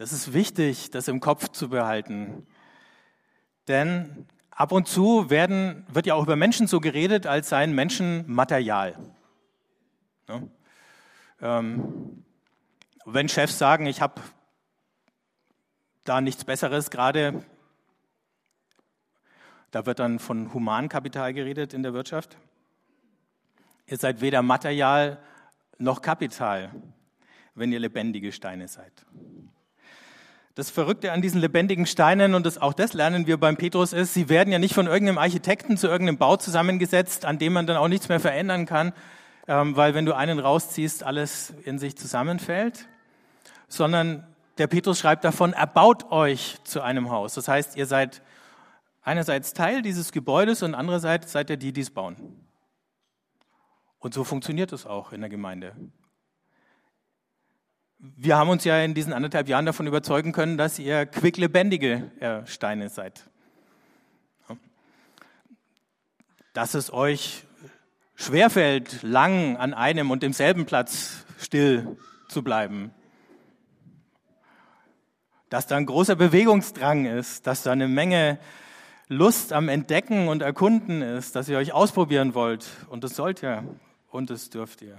Das ist wichtig, das im Kopf zu behalten. Denn ab und zu werden, wird ja auch über Menschen so geredet, als seien Menschen Material. Ne? Ähm, wenn Chefs sagen, ich habe da nichts Besseres gerade, da wird dann von Humankapital geredet in der Wirtschaft. Ihr seid weder Material noch Kapital, wenn ihr lebendige Steine seid. Das Verrückte an diesen lebendigen Steinen, und das, auch das lernen wir beim Petrus, ist, sie werden ja nicht von irgendeinem Architekten zu irgendeinem Bau zusammengesetzt, an dem man dann auch nichts mehr verändern kann, ähm, weil wenn du einen rausziehst, alles in sich zusammenfällt, sondern der Petrus schreibt davon, er baut euch zu einem Haus. Das heißt, ihr seid einerseits Teil dieses Gebäudes und andererseits seid ihr die, die es bauen. Und so funktioniert es auch in der Gemeinde. Wir haben uns ja in diesen anderthalb Jahren davon überzeugen können, dass ihr quicklebendige äh, Steine seid. Dass es euch schwerfällt, lang an einem und demselben Platz still zu bleiben. Dass da ein großer Bewegungsdrang ist, dass da eine Menge Lust am Entdecken und Erkunden ist, dass ihr euch ausprobieren wollt. Und das sollt ihr und das dürft ihr.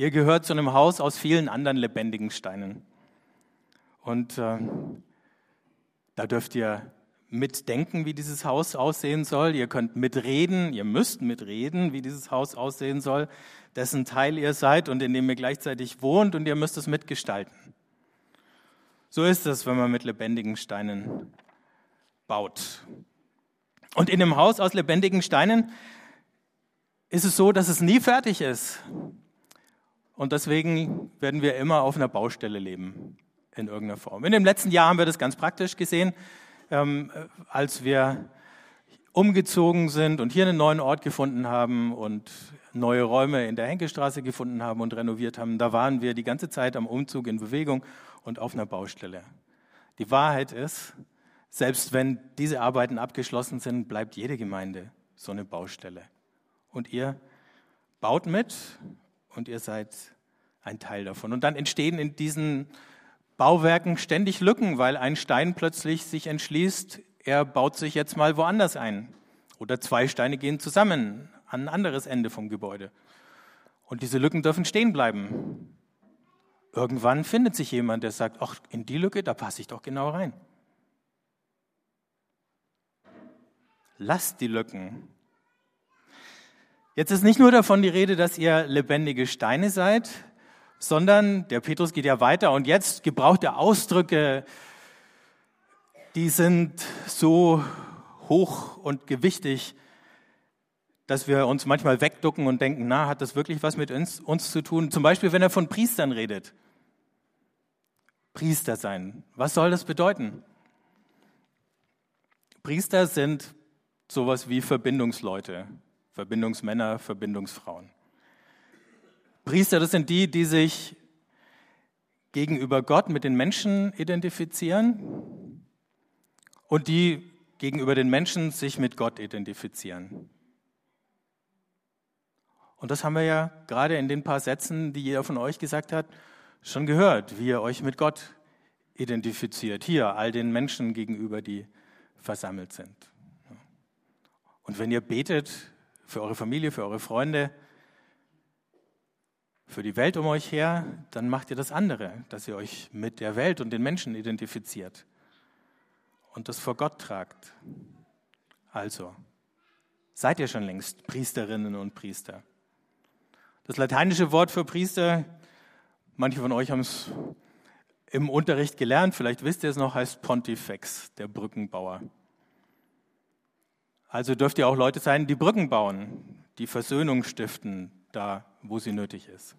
Ihr gehört zu einem Haus aus vielen anderen lebendigen Steinen. Und äh, da dürft ihr mitdenken, wie dieses Haus aussehen soll. Ihr könnt mitreden, ihr müsst mitreden, wie dieses Haus aussehen soll, dessen Teil ihr seid und in dem ihr gleichzeitig wohnt und ihr müsst es mitgestalten. So ist es, wenn man mit lebendigen Steinen baut. Und in einem Haus aus lebendigen Steinen ist es so, dass es nie fertig ist. Und deswegen werden wir immer auf einer Baustelle leben, in irgendeiner Form. In dem letzten Jahr haben wir das ganz praktisch gesehen, ähm, als wir umgezogen sind und hier einen neuen Ort gefunden haben und neue Räume in der Henkelstraße gefunden haben und renoviert haben. Da waren wir die ganze Zeit am Umzug in Bewegung und auf einer Baustelle. Die Wahrheit ist, selbst wenn diese Arbeiten abgeschlossen sind, bleibt jede Gemeinde so eine Baustelle. Und ihr baut mit und ihr seid ein Teil davon. Und dann entstehen in diesen Bauwerken ständig Lücken, weil ein Stein plötzlich sich entschließt, er baut sich jetzt mal woanders ein. Oder zwei Steine gehen zusammen an ein anderes Ende vom Gebäude. Und diese Lücken dürfen stehen bleiben. Irgendwann findet sich jemand, der sagt, ach, in die Lücke, da passe ich doch genau rein. Lasst die Lücken. Jetzt ist nicht nur davon die Rede, dass ihr lebendige Steine seid, sondern der Petrus geht ja weiter und jetzt gebraucht er Ausdrücke, die sind so hoch und gewichtig, dass wir uns manchmal wegducken und denken, na, hat das wirklich was mit uns, uns zu tun? Zum Beispiel, wenn er von Priestern redet. Priester sein. Was soll das bedeuten? Priester sind sowas wie Verbindungsleute, Verbindungsmänner, Verbindungsfrauen. Priester, das sind die, die sich gegenüber Gott mit den Menschen identifizieren und die gegenüber den Menschen sich mit Gott identifizieren. Und das haben wir ja gerade in den paar Sätzen, die jeder von euch gesagt hat, schon gehört, wie ihr euch mit Gott identifiziert. Hier, all den Menschen gegenüber, die versammelt sind. Und wenn ihr betet für eure Familie, für eure Freunde, für die Welt um euch her, dann macht ihr das andere, dass ihr euch mit der Welt und den Menschen identifiziert und das vor Gott tragt. Also, seid ihr schon längst Priesterinnen und Priester. Das lateinische Wort für Priester, manche von euch haben es im Unterricht gelernt, vielleicht wisst ihr es noch, heißt Pontifex, der Brückenbauer. Also dürft ihr auch Leute sein, die Brücken bauen, die Versöhnung stiften, da wo sie nötig ist.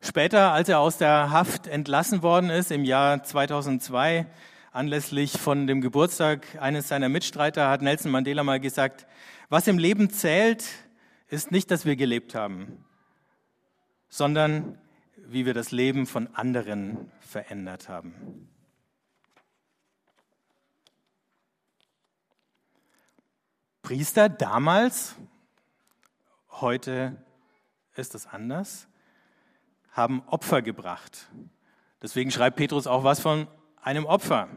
Später, als er aus der Haft entlassen worden ist, im Jahr 2002, anlässlich von dem Geburtstag eines seiner Mitstreiter, hat Nelson Mandela mal gesagt, was im Leben zählt, ist nicht, dass wir gelebt haben, sondern wie wir das Leben von anderen verändert haben. Priester damals, heute ist es anders, haben Opfer gebracht. Deswegen schreibt Petrus auch was von einem Opfer.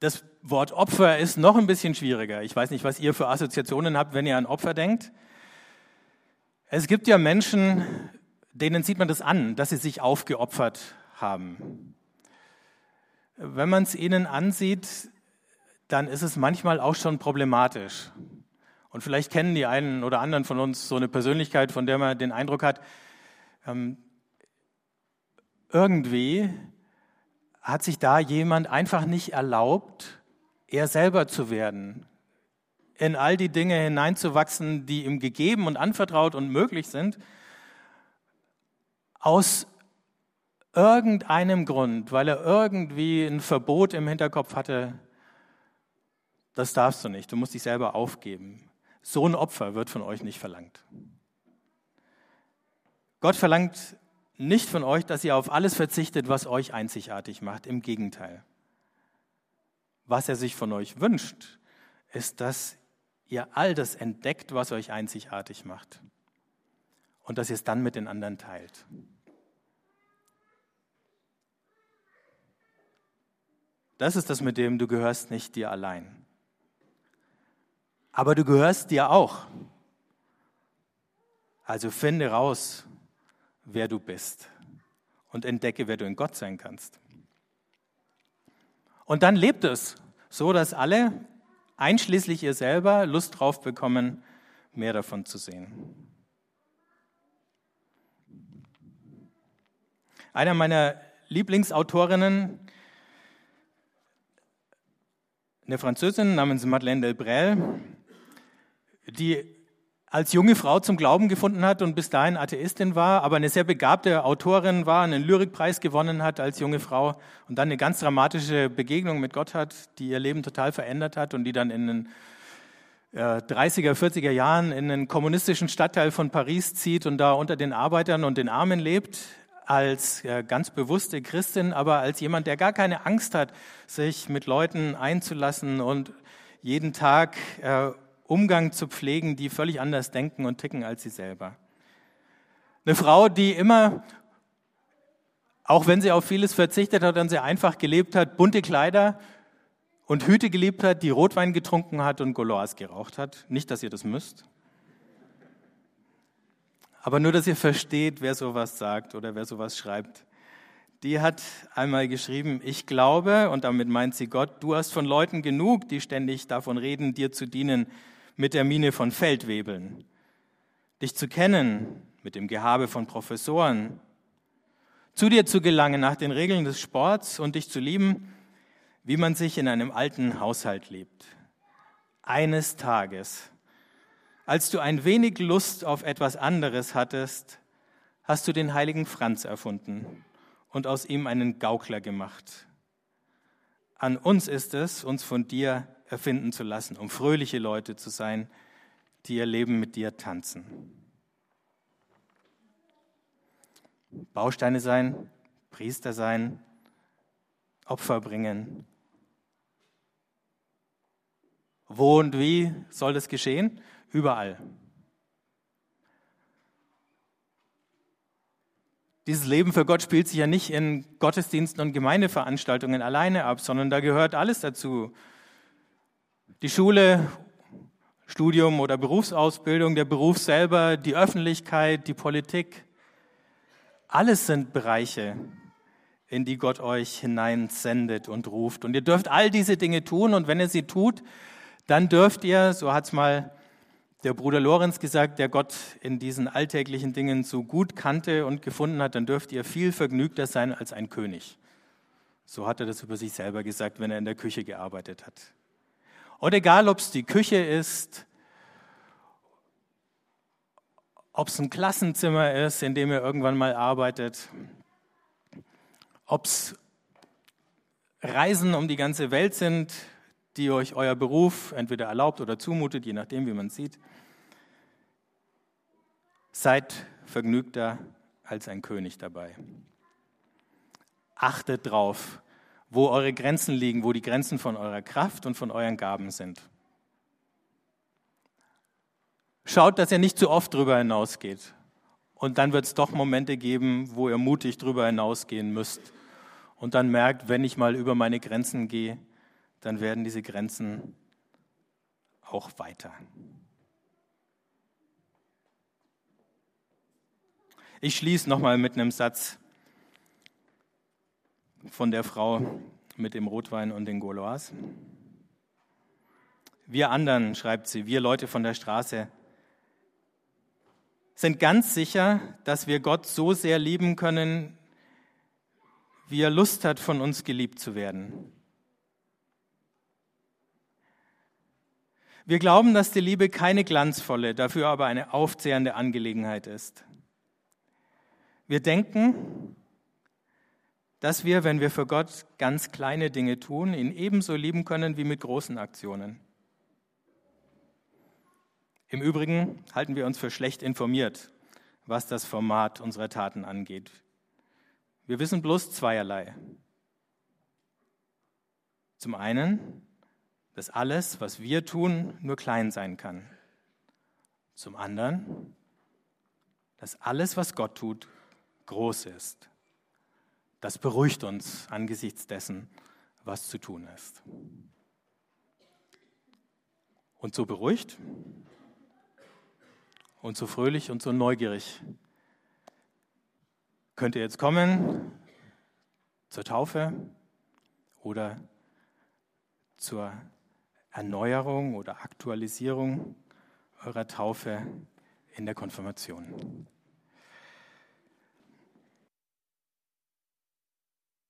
Das Wort Opfer ist noch ein bisschen schwieriger. Ich weiß nicht, was ihr für Assoziationen habt, wenn ihr an Opfer denkt. Es gibt ja Menschen, denen sieht man das an, dass sie sich aufgeopfert haben. Wenn man es ihnen ansieht, dann ist es manchmal auch schon problematisch. Und vielleicht kennen die einen oder anderen von uns so eine Persönlichkeit, von der man den Eindruck hat, ähm, irgendwie hat sich da jemand einfach nicht erlaubt, er selber zu werden, in all die Dinge hineinzuwachsen, die ihm gegeben und anvertraut und möglich sind, aus irgendeinem Grund, weil er irgendwie ein Verbot im Hinterkopf hatte, das darfst du nicht, du musst dich selber aufgeben. So ein Opfer wird von euch nicht verlangt. Gott verlangt nicht von euch, dass ihr auf alles verzichtet, was euch einzigartig macht. Im Gegenteil. Was er sich von euch wünscht, ist, dass ihr all das entdeckt, was euch einzigartig macht. Und dass ihr es dann mit den anderen teilt. Das ist das, mit dem du gehörst nicht dir allein. Aber du gehörst dir auch. Also finde raus, wer du bist und entdecke, wer du in Gott sein kannst. Und dann lebt es so, dass alle, einschließlich ihr selber, Lust drauf bekommen, mehr davon zu sehen. Einer meiner Lieblingsautorinnen, eine Französin namens Madeleine Delbrel, die als junge Frau zum Glauben gefunden hat und bis dahin Atheistin war, aber eine sehr begabte Autorin war, einen Lyrikpreis gewonnen hat als junge Frau und dann eine ganz dramatische Begegnung mit Gott hat, die ihr Leben total verändert hat und die dann in den 30er, 40er Jahren in einen kommunistischen Stadtteil von Paris zieht und da unter den Arbeitern und den Armen lebt, als ganz bewusste Christin, aber als jemand, der gar keine Angst hat, sich mit Leuten einzulassen und jeden Tag Umgang zu pflegen, die völlig anders denken und ticken als sie selber. Eine Frau, die immer, auch wenn sie auf vieles verzichtet hat und sehr einfach gelebt hat, bunte Kleider und Hüte geliebt hat, die Rotwein getrunken hat und Goloas geraucht hat. Nicht, dass ihr das müsst. Aber nur, dass ihr versteht, wer sowas sagt oder wer sowas schreibt. Die hat einmal geschrieben, ich glaube, und damit meint sie Gott, du hast von Leuten genug, die ständig davon reden, dir zu dienen, mit der Mine von Feldwebeln, dich zu kennen mit dem Gehabe von Professoren, zu dir zu gelangen nach den Regeln des Sports und dich zu lieben, wie man sich in einem alten Haushalt lebt. Eines Tages, als du ein wenig Lust auf etwas anderes hattest, hast du den heiligen Franz erfunden und aus ihm einen Gaukler gemacht. An uns ist es, uns von dir erfinden zu lassen, um fröhliche Leute zu sein, die ihr Leben mit dir tanzen. Bausteine sein, Priester sein, Opfer bringen. Wo und wie soll das geschehen? Überall. Dieses Leben für Gott spielt sich ja nicht in Gottesdiensten und Gemeindeveranstaltungen alleine ab, sondern da gehört alles dazu. Die Schule, Studium oder Berufsausbildung, der Beruf selber, die Öffentlichkeit, die Politik. Alles sind Bereiche, in die Gott euch hineinsendet und ruft. Und ihr dürft all diese Dinge tun und wenn ihr sie tut, dann dürft ihr, so hat es mal der Bruder Lorenz gesagt, der Gott in diesen alltäglichen Dingen so gut kannte und gefunden hat, dann dürft ihr viel vergnügter sein als ein König. So hat er das über sich selber gesagt, wenn er in der Küche gearbeitet hat. Und egal, ob es die Küche ist, ob es ein Klassenzimmer ist, in dem ihr irgendwann mal arbeitet, ob es Reisen um die ganze Welt sind, die euch euer Beruf entweder erlaubt oder zumutet, je nachdem, wie man sieht. Seid vergnügter als ein König dabei. Achtet drauf, wo eure Grenzen liegen, wo die Grenzen von eurer Kraft und von euren Gaben sind. Schaut, dass ihr nicht zu oft drüber hinausgeht Und dann wird es doch Momente geben, wo ihr mutig drüber hinausgehen müsst. Und dann merkt, wenn ich mal über meine Grenzen gehe, dann werden diese Grenzen auch weiter. Ich schließe nochmal mit einem Satz von der Frau mit dem Rotwein und den Gaulois. Wir anderen, schreibt sie, wir Leute von der Straße, sind ganz sicher, dass wir Gott so sehr lieben können, wie er Lust hat, von uns geliebt zu werden. Wir glauben, dass die Liebe keine glanzvolle, dafür aber eine aufzehrende Angelegenheit ist. Wir denken, dass wir, wenn wir für Gott ganz kleine Dinge tun, ihn ebenso lieben können wie mit großen Aktionen. Im Übrigen halten wir uns für schlecht informiert, was das Format unserer Taten angeht. Wir wissen bloß zweierlei. Zum einen, dass alles, was wir tun, nur klein sein kann. Zum anderen, dass alles, was Gott tut, groß ist. Das beruhigt uns angesichts dessen, was zu tun ist. Und so beruhigt und so fröhlich und so neugierig könnt ihr jetzt kommen zur Taufe oder zur Erneuerung oder Aktualisierung eurer Taufe in der Konfirmation.